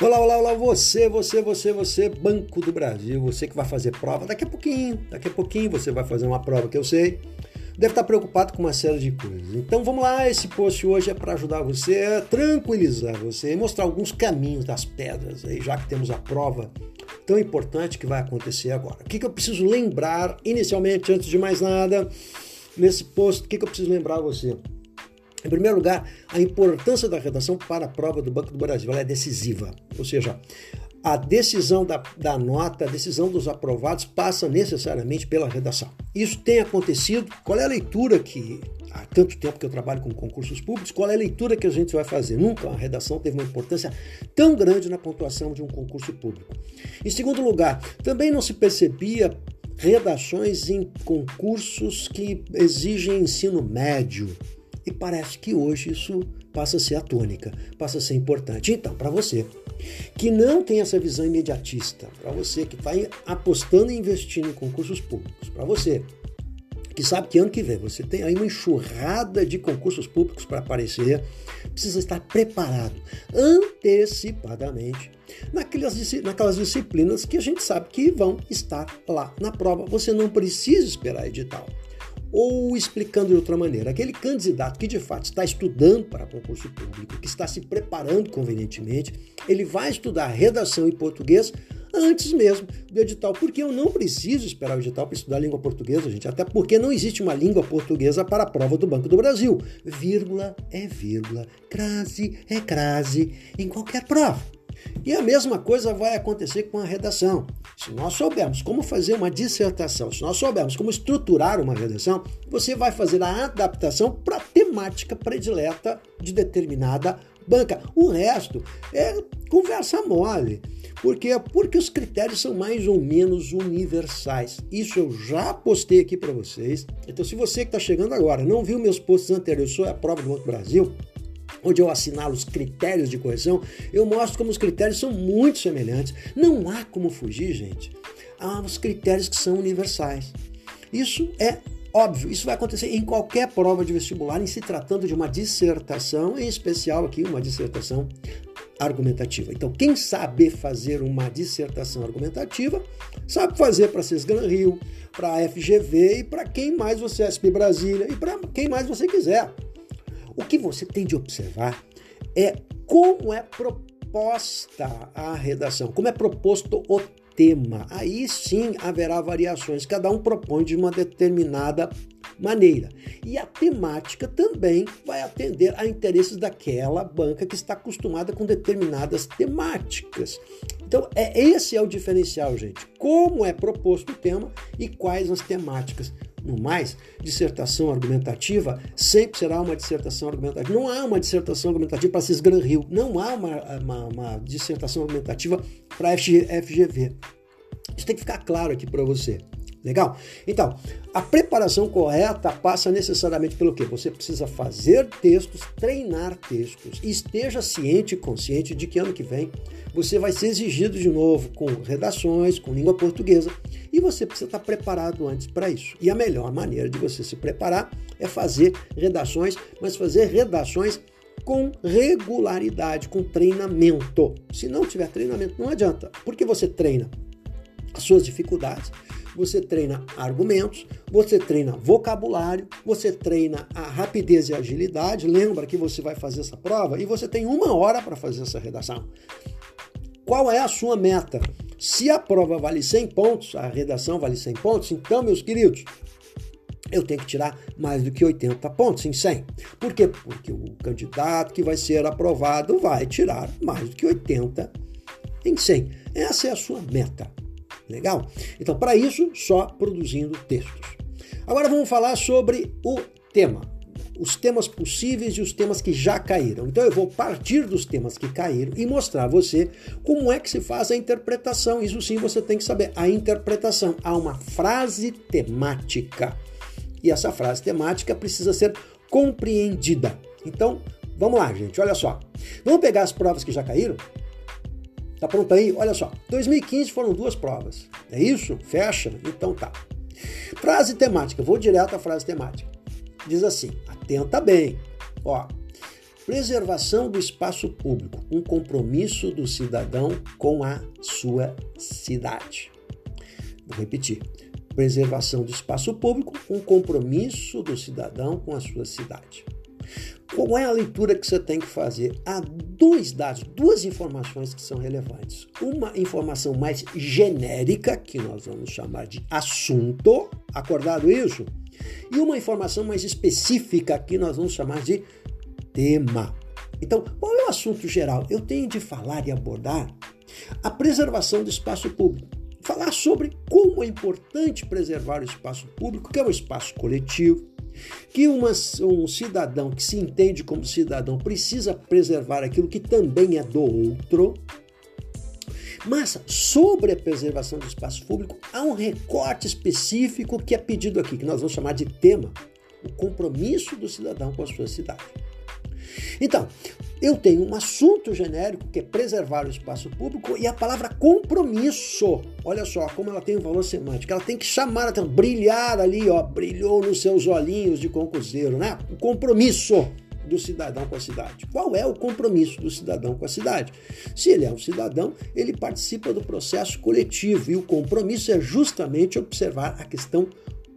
Olá, olá, olá, você, você, você, você, Banco do Brasil, você que vai fazer prova daqui a pouquinho, daqui a pouquinho você vai fazer uma prova que eu sei. Deve estar preocupado com uma série de coisas. Então vamos lá, esse post hoje é para ajudar você a tranquilizar você e mostrar alguns caminhos das pedras aí, já que temos a prova tão importante que vai acontecer agora. O que, que eu preciso lembrar inicialmente, antes de mais nada, nesse post, o que, que eu preciso lembrar a você? Em primeiro lugar, a importância da redação para a prova do Banco do Brasil ela é decisiva. Ou seja, a decisão da, da, nota, a decisão dos aprovados passa necessariamente pela redação. Isso tem acontecido. Qual é a leitura que, há tanto tempo que eu trabalho com concursos públicos, qual é a leitura que a gente vai fazer? Nunca a redação teve uma importância tão grande na pontuação de um concurso público. Em segundo lugar, também não se percebia redações em concursos que exigem ensino médio e parece que hoje isso passa a ser a tônica, passa a ser importante. Então, para você que não tem essa visão imediatista, para você que está apostando e investindo em concursos públicos, para você que sabe que ano que vem você tem aí uma enxurrada de concursos públicos para aparecer, precisa estar preparado antecipadamente naquelas, naquelas disciplinas que a gente sabe que vão estar lá na prova. Você não precisa esperar edital. Ou explicando de outra maneira, aquele candidato que de fato está estudando para concurso público, que está se preparando convenientemente, ele vai estudar redação em português antes mesmo do edital, porque eu não preciso esperar o edital para estudar língua portuguesa, gente, até porque não existe uma língua portuguesa para a prova do Banco do Brasil. Vírgula é vírgula, crase é crase em qualquer prova. E a mesma coisa vai acontecer com a redação. Se nós soubermos como fazer uma dissertação, se nós soubermos como estruturar uma redação, você vai fazer a adaptação para a temática predileta de determinada banca. O resto é conversa mole. Por quê? Porque os critérios são mais ou menos universais. Isso eu já postei aqui para vocês. Então, se você que está chegando agora não viu meus posts anteriores sobre a prova do Banco Brasil, onde eu assinalo os critérios de correção, eu mostro como os critérios são muito semelhantes. Não há como fugir, gente, aos critérios que são universais. Isso é óbvio, isso vai acontecer em qualquer prova de vestibular, em se tratando de uma dissertação, em especial aqui uma dissertação argumentativa. Então, quem sabe fazer uma dissertação argumentativa, sabe fazer para Cisgan Rio, para a FGV e para quem mais você, SP Brasília e para quem mais você quiser. O que você tem de observar é como é proposta a redação, como é proposto o tema. Aí sim haverá variações, cada um propõe de uma determinada maneira. E a temática também vai atender a interesses daquela banca que está acostumada com determinadas temáticas. Então, é esse é o diferencial, gente. Como é proposto o tema e quais as temáticas. No mais, dissertação argumentativa sempre será uma dissertação argumentativa. Não há uma dissertação argumentativa para Cisgran Rio, não há uma, uma, uma dissertação argumentativa para FGV. Isso tem que ficar claro aqui para você. Legal? Então, a preparação correta passa necessariamente pelo quê? Você precisa fazer textos, treinar textos. esteja ciente e consciente de que ano que vem você vai ser exigido de novo com redações, com língua portuguesa, e você precisa estar preparado antes para isso. E a melhor maneira de você se preparar é fazer redações, mas fazer redações com regularidade, com treinamento. Se não tiver treinamento, não adianta. Porque você treina as suas dificuldades, você treina argumentos, você treina vocabulário, você treina a rapidez e agilidade. Lembra que você vai fazer essa prova e você tem uma hora para fazer essa redação. Qual é a sua meta? Se a prova vale 100 pontos, a redação vale 100 pontos, então, meus queridos, eu tenho que tirar mais do que 80 pontos em 100. Por quê? Porque o candidato que vai ser aprovado vai tirar mais do que 80 em 100. Essa é a sua meta. Legal? Então, para isso, só produzindo textos. Agora vamos falar sobre o tema. Os temas possíveis e os temas que já caíram. Então eu vou partir dos temas que caíram e mostrar a você como é que se faz a interpretação. Isso sim você tem que saber. A interpretação. Há uma frase temática. E essa frase temática precisa ser compreendida. Então, vamos lá, gente. Olha só. Vamos pegar as provas que já caíram Tá pronto aí? Olha só. 2015 foram duas provas. É isso? Fecha? Então tá. Frase temática. Vou direto à frase temática. Diz assim: atenta bem. Ó. Preservação do espaço público, um compromisso do cidadão com a sua cidade. Vou repetir. Preservação do espaço público, um compromisso do cidadão com a sua cidade. Qual é a leitura que você tem que fazer? Há dois dados, duas informações que são relevantes. Uma informação mais genérica, que nós vamos chamar de assunto, acordado isso? E uma informação mais específica, que nós vamos chamar de tema. Então, qual é o assunto geral? Eu tenho de falar e abordar a preservação do espaço público. Falar sobre como é importante preservar o espaço público, que é um espaço coletivo, que uma, um cidadão que se entende como cidadão precisa preservar aquilo que também é do outro. Mas sobre a preservação do espaço público, há um recorte específico que é pedido aqui, que nós vamos chamar de tema: o compromisso do cidadão com a sua cidade. Então, eu tenho um assunto genérico que é preservar o espaço público e a palavra compromisso. Olha só como ela tem um valor semântico. Ela tem que chamar a brilhar ali, ó, brilhou nos seus olhinhos de concurseiro, né? O compromisso do cidadão com a cidade. Qual é o compromisso do cidadão com a cidade? Se ele é um cidadão, ele participa do processo coletivo e o compromisso é justamente observar a questão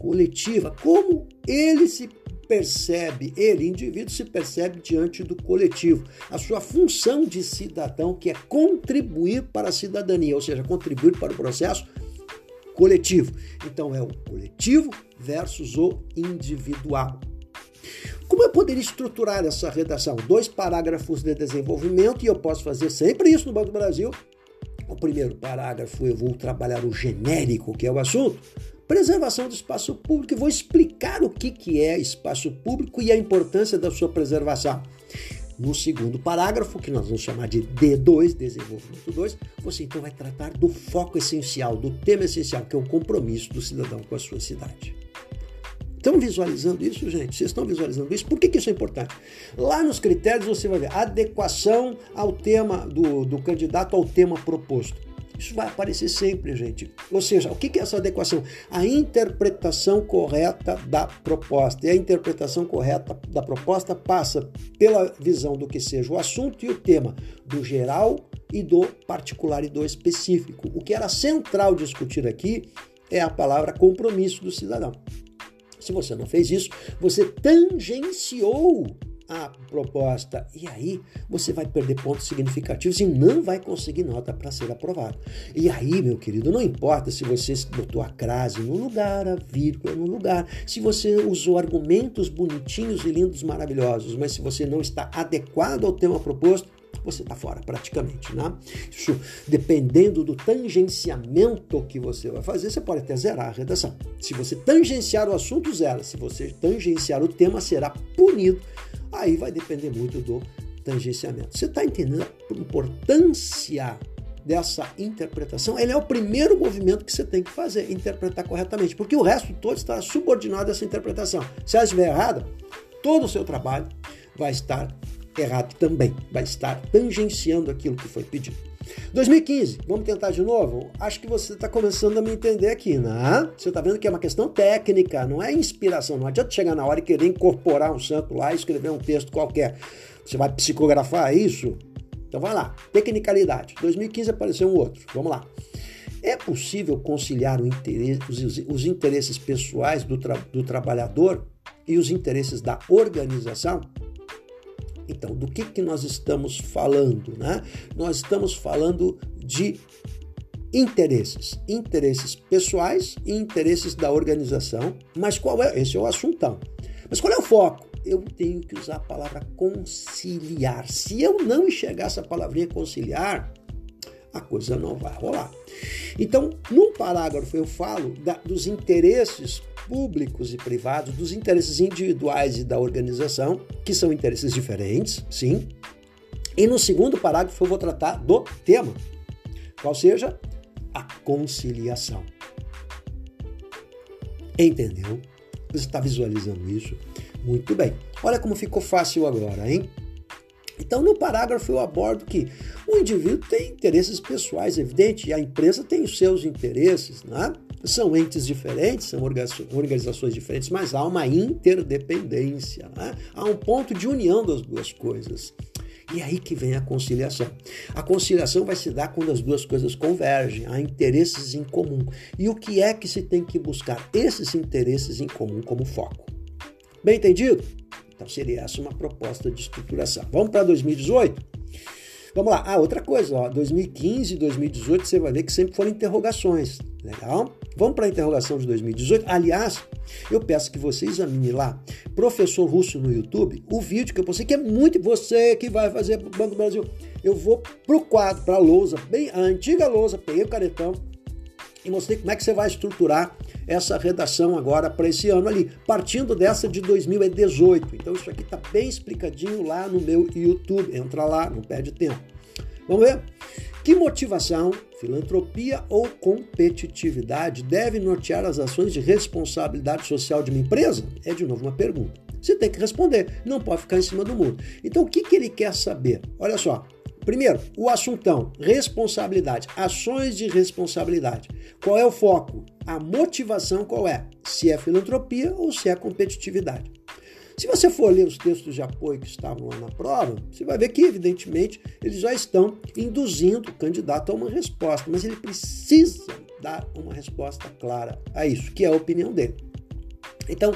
coletiva, como ele se percebe, ele, indivíduo, se percebe diante do coletivo. A sua função de cidadão, que é contribuir para a cidadania, ou seja, contribuir para o processo coletivo. Então, é o coletivo versus o individual. Como eu poderia estruturar essa redação? Dois parágrafos de desenvolvimento, e eu posso fazer sempre isso no Banco do Brasil. O primeiro parágrafo eu vou trabalhar o genérico, que é o assunto preservação do espaço público. e vou explicar o que, que é espaço público e a importância da sua preservação. No segundo parágrafo, que nós vamos chamar de D2, desenvolvimento 2, você então vai tratar do foco essencial, do tema essencial, que é o compromisso do cidadão com a sua cidade. Estão visualizando isso, gente? Vocês estão visualizando isso? Por que, que isso é importante? Lá nos critérios você vai ver adequação ao tema do, do candidato ao tema proposto. Isso vai aparecer sempre, gente. Ou seja, o que é essa adequação? A interpretação correta da proposta. E a interpretação correta da proposta passa pela visão do que seja o assunto e o tema, do geral e do particular e do específico. O que era central discutir aqui é a palavra compromisso do cidadão. Se você não fez isso, você tangenciou a proposta. E aí você vai perder pontos significativos e não vai conseguir nota para ser aprovado. E aí, meu querido, não importa se você botou a crase no lugar, a vírgula no lugar, se você usou argumentos bonitinhos e lindos, maravilhosos, mas se você não está adequado ao tema proposto, você está fora praticamente, né? Isso, dependendo do tangenciamento que você vai fazer, você pode até zerar a redação. Se você tangenciar o assunto, zera. Se você tangenciar o tema, será punido Aí vai depender muito do tangenciamento. Você está entendendo a importância dessa interpretação? Ele é o primeiro movimento que você tem que fazer, interpretar corretamente, porque o resto todo está subordinado a essa interpretação. Se ela estiver errada, todo o seu trabalho vai estar errado também, vai estar tangenciando aquilo que foi pedido. 2015, vamos tentar de novo? Acho que você está começando a me entender aqui, né? Você está vendo que é uma questão técnica, não é inspiração. Não adianta chegar na hora e querer incorporar um santo lá e escrever um texto qualquer. Você vai psicografar isso? Então vai lá. Tecnicalidade. 2015 apareceu um outro. Vamos lá. É possível conciliar interesse, os, os, interesses pessoais do, tra, do trabalhador e os interesses da organização? Então, do que, que nós estamos falando? Né? Nós estamos falando de interesses, interesses pessoais e interesses da organização. Mas qual é? Esse é o assuntão. Mas qual é o foco? Eu tenho que usar a palavra conciliar. Se eu não enxergar essa palavrinha conciliar, a coisa não vai rolar. Então, num parágrafo eu falo da, dos interesses públicos e privados, dos interesses individuais e da organização, que são interesses diferentes, sim. E no segundo parágrafo eu vou tratar do tema, qual seja a conciliação. Entendeu? Você está visualizando isso? Muito bem. Olha como ficou fácil agora, hein? Então, no parágrafo, eu abordo que o indivíduo tem interesses pessoais, evidente, e a empresa tem os seus interesses, né? São entes diferentes, são organizações diferentes, mas há uma interdependência. Né? Há um ponto de união das duas coisas. E aí que vem a conciliação. A conciliação vai se dar quando as duas coisas convergem, há interesses em comum. E o que é que se tem que buscar? Esses interesses em comum como foco. Bem entendido? Então seria essa uma proposta de estruturação. Vamos para 2018? Vamos lá. Ah, outra coisa, ó, 2015 e 2018 você vai ver que sempre foram interrogações. Legal? Vamos para a interrogação de 2018. Aliás, eu peço que você examine lá, professor Russo no YouTube, o vídeo que eu postei, que é muito você que vai fazer para o Banco do Brasil. Eu vou para o quadro, para a lousa, bem a antiga lousa, peguei o caretão e mostrei como é que você vai estruturar essa redação agora para esse ano ali, partindo dessa de 2018. Então isso aqui está bem explicadinho lá no meu YouTube. Entra lá, não perde tempo. Vamos ver? Que motivação, filantropia ou competitividade deve nortear as ações de responsabilidade social de uma empresa? É de novo uma pergunta. Você tem que responder, não pode ficar em cima do muro. Então o que, que ele quer saber? Olha só, Primeiro, o assuntão, responsabilidade, ações de responsabilidade. Qual é o foco? A motivação qual é? Se é filantropia ou se é competitividade. Se você for ler os textos de apoio que estavam lá na prova, você vai ver que, evidentemente, eles já estão induzindo o candidato a uma resposta, mas ele precisa dar uma resposta clara a isso, que é a opinião dele. Então,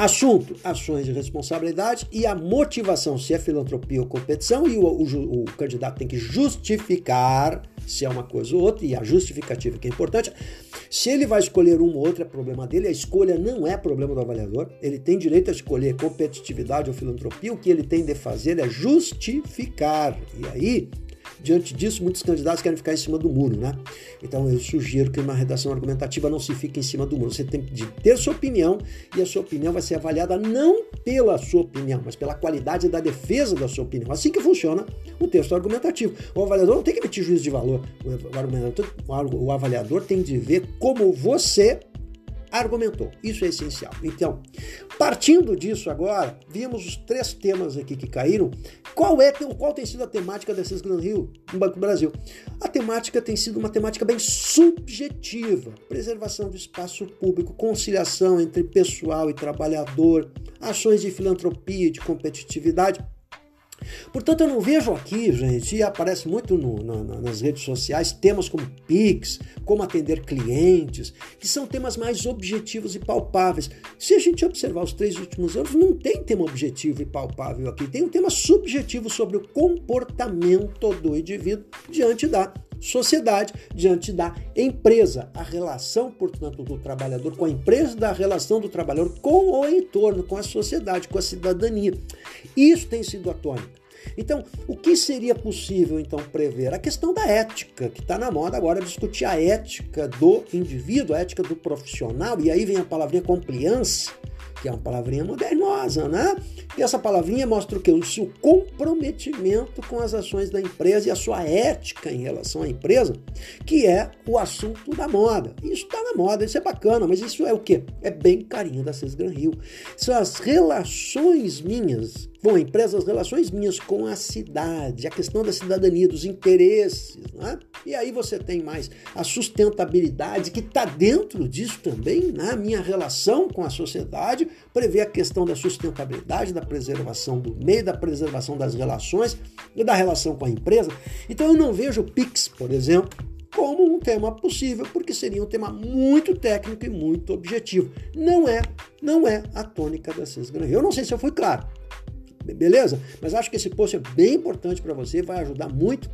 Assunto: ações de responsabilidade e a motivação, se é filantropia ou competição, e o, o, o, candidato tem que justificar se é uma coisa ou outra, e a justificativa que é importante. Se ele vai escolher uma ou outra, é problema dele, a escolha não é problema do avaliador, ele tem direito a escolher competitividade ou filantropia, o que ele tem de fazer é justificar. E aí, Diante disso, muitos candidatos querem ficar em cima do muro, né? Então eu sugiro que uma redação argumentativa não se fique em cima do muro. Você tem que ter sua opinião e a sua opinião vai ser avaliada não pela sua opinião, mas pela qualidade da defesa da sua opinião. Assim que funciona o texto argumentativo. O avaliador não tem que emitir juízo de valor. O avaliador tem de ver como você argumentou. Isso é essencial. Então, partindo disso agora, vimos os três temas aqui que caíram. Qual é qual tem sido a temática desses Grand Rio no Banco do Brasil? A temática tem sido uma temática bem subjetiva: preservação do espaço público, conciliação entre pessoal e trabalhador, ações de filantropia e de competitividade. Portanto, eu não vejo aqui, gente, e aparece muito no, nas redes sociais, temas como Pix, como atender clientes, que são temas mais objetivos e palpáveis. Se a gente observar os três últimos anos, não tem tema objetivo e palpável aqui, tem um tema subjetivo sobre o comportamento do indivíduo diante da sociedade, diante da empresa. A relação, portanto, do trabalhador com a empresa, da relação do trabalhador com o entorno, com a sociedade, com a cidadania. Isso tem sido a tônica. Então, o que seria possível então prever? A questão da ética, que está na moda agora discutir a ética do indivíduo, a ética do profissional, e aí vem a palavrinha compliance, que é uma palavrinha modernosa, né? E essa palavrinha mostra o que? O seu comprometimento com as ações da empresa e a sua ética em relação à empresa, que é o assunto da moda. Isso está na moda, isso é bacana, mas isso é o que? É bem carinho da Cisgran Rio. São as relações minhas com a empresa, as relações minhas com a cidade, a questão da cidadania, dos interesses, né? E aí você tem mais a sustentabilidade que está dentro disso também, né? Minha relação com a sociedade prevê a questão da sustentabilidade, da preservação do meio, da preservação das relações e da relação com a empresa. Então eu não vejo o Pix, por exemplo, como um tema possível, porque seria um tema muito técnico e muito objetivo. Não é, não é a tônica da Cisgran. Eu não sei se eu fui claro. Beleza? Mas acho que esse post é bem importante para você, vai ajudar muito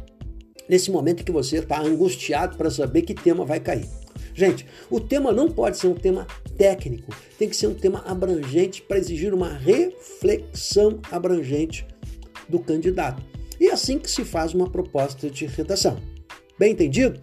nesse momento que você está angustiado para saber que tema vai cair. Gente, o tema não pode ser um tema técnico, tem que ser um tema abrangente para exigir uma reflexão abrangente do candidato. E é assim que se faz uma proposta de redação. Bem entendido?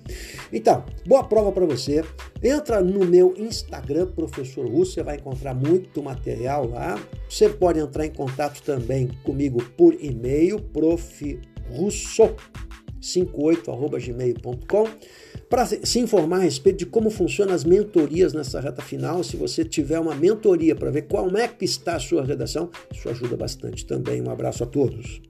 Então, boa prova para você. Entra no meu Instagram, Professor Russo, você vai encontrar muito material lá. Você pode entrar em contato também comigo por e-mail, profrusso58@gmail.com para se informar a respeito de como funcionam as mentorias nessa reta final. Se você tiver uma mentoria para ver como é que está a sua redação, isso ajuda bastante também. Um abraço a todos.